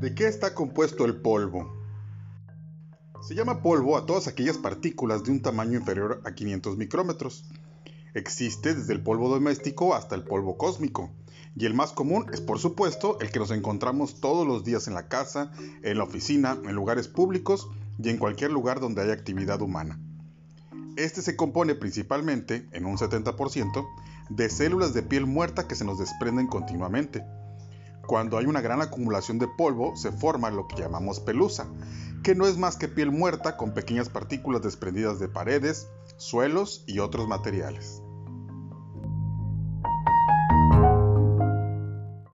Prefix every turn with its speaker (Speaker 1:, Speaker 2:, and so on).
Speaker 1: ¿De qué está compuesto el polvo? Se llama polvo a todas aquellas partículas de un tamaño inferior a 500 micrómetros. Existe desde el polvo doméstico hasta el polvo cósmico, y el más común es por supuesto el que nos encontramos todos los días en la casa, en la oficina, en lugares públicos y en cualquier lugar donde haya actividad humana. Este se compone principalmente, en un 70%, de células de piel muerta que se nos desprenden continuamente. Cuando hay una gran acumulación de polvo, se forma lo que llamamos pelusa, que no es más que piel muerta con pequeñas partículas desprendidas de paredes, suelos y otros materiales.